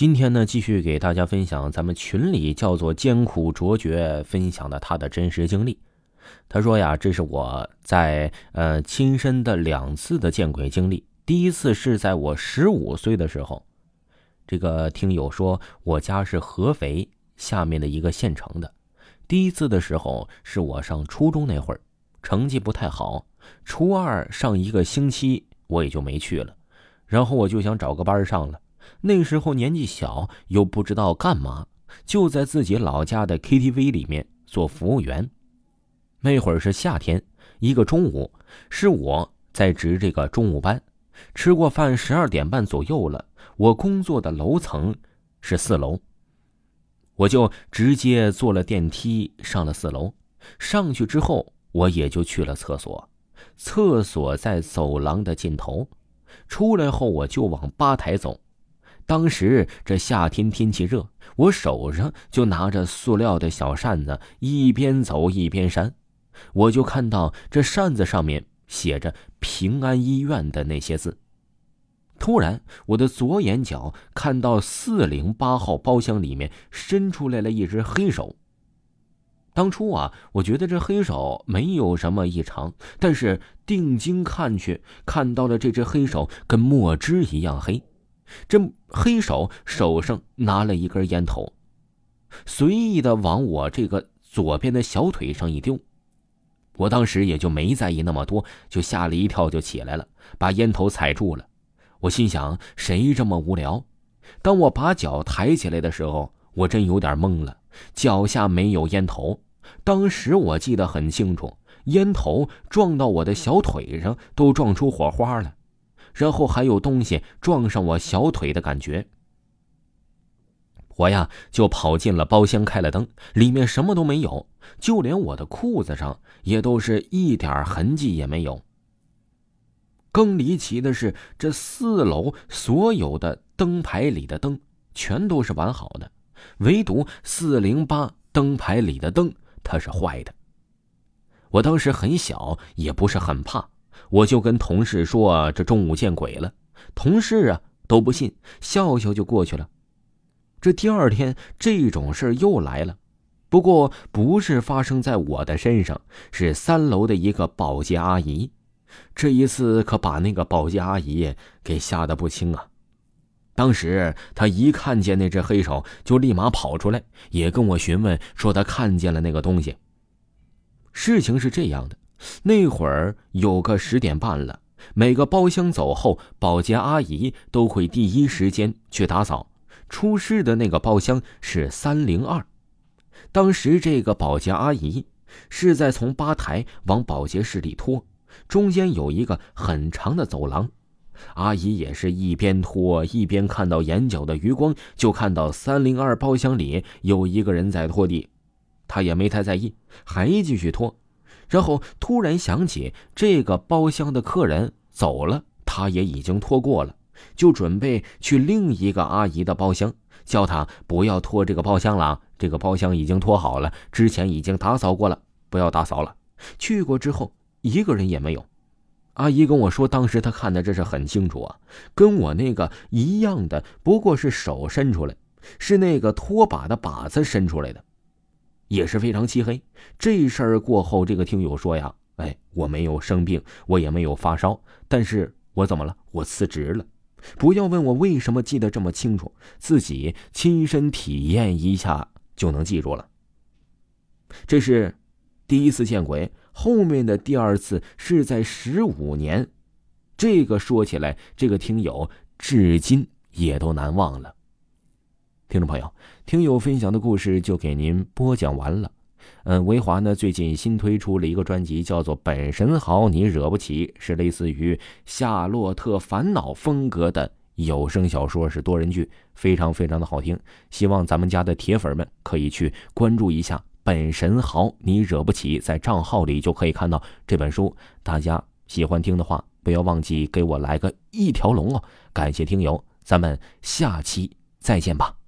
今天呢，继续给大家分享咱们群里叫做“艰苦卓绝”分享的他的真实经历。他说呀，这是我在呃亲身的两次的见鬼经历。第一次是在我十五岁的时候，这个听友说我家是合肥下面的一个县城的。第一次的时候是我上初中那会儿，成绩不太好，初二上一个星期我也就没去了，然后我就想找个班上了。那时候年纪小，又不知道干嘛，就在自己老家的 KTV 里面做服务员。那会儿是夏天，一个中午，是我在值这个中午班。吃过饭，十二点半左右了。我工作的楼层是四楼，我就直接坐了电梯上了四楼。上去之后，我也就去了厕所，厕所在走廊的尽头。出来后，我就往吧台走。当时这夏天天气热，我手上就拿着塑料的小扇子，一边走一边扇。我就看到这扇子上面写着“平安医院”的那些字。突然，我的左眼角看到四零八号包厢里面伸出来了一只黑手。当初啊，我觉得这黑手没有什么异常，但是定睛看去，看到了这只黑手跟墨汁一样黑。这黑手手上拿了一根烟头，随意的往我这个左边的小腿上一丢。我当时也就没在意那么多，就吓了一跳，就起来了，把烟头踩住了。我心想，谁这么无聊？当我把脚抬起来的时候，我真有点懵了，脚下没有烟头。当时我记得很清楚，烟头撞到我的小腿上，都撞出火花了。然后还有东西撞上我小腿的感觉，我呀就跑进了包厢，开了灯，里面什么都没有，就连我的裤子上也都是一点痕迹也没有。更离奇的是，这四楼所有的灯牌里的灯全都是完好的，唯独四零八灯牌里的灯它是坏的。我当时很小，也不是很怕。我就跟同事说：“这中午见鬼了。”同事啊都不信，笑笑就过去了。这第二天这种事又来了，不过不是发生在我的身上，是三楼的一个保洁阿姨。这一次可把那个保洁阿姨给吓得不轻啊！当时她一看见那只黑手，就立马跑出来，也跟我询问说她看见了那个东西。事情是这样的。那会儿有个十点半了，每个包厢走后，保洁阿姨都会第一时间去打扫。出事的那个包厢是三零二，当时这个保洁阿姨是在从吧台往保洁室里拖，中间有一个很长的走廊，阿姨也是一边拖一边看到眼角的余光，就看到三零二包厢里有一个人在拖地，她也没太在意，还继续拖。然后突然想起这个包厢的客人走了，他也已经拖过了，就准备去另一个阿姨的包厢，叫她不要拖这个包厢了。这个包厢已经拖好了，之前已经打扫过了，不要打扫了。去过之后，一个人也没有。阿姨跟我说，当时她看的这是很清楚啊，跟我那个一样的，不过是手伸出来，是那个拖把的把子伸出来的。也是非常漆黑。这事儿过后，这个听友说呀：“哎，我没有生病，我也没有发烧，但是我怎么了？我辞职了。不要问我为什么记得这么清楚，自己亲身体验一下就能记住了。”这是第一次见鬼，后面的第二次是在十五年。这个说起来，这个听友至今也都难忘了。听众朋友，听友分享的故事就给您播讲完了。嗯，维华呢最近新推出了一个专辑，叫做《本神豪你惹不起》，是类似于《夏洛特烦恼》风格的有声小说，是多人剧，非常非常的好听。希望咱们家的铁粉们可以去关注一下《本神豪你惹不起》，在账号里就可以看到这本书。大家喜欢听的话，不要忘记给我来个一条龙哦！感谢听友，咱们下期再见吧。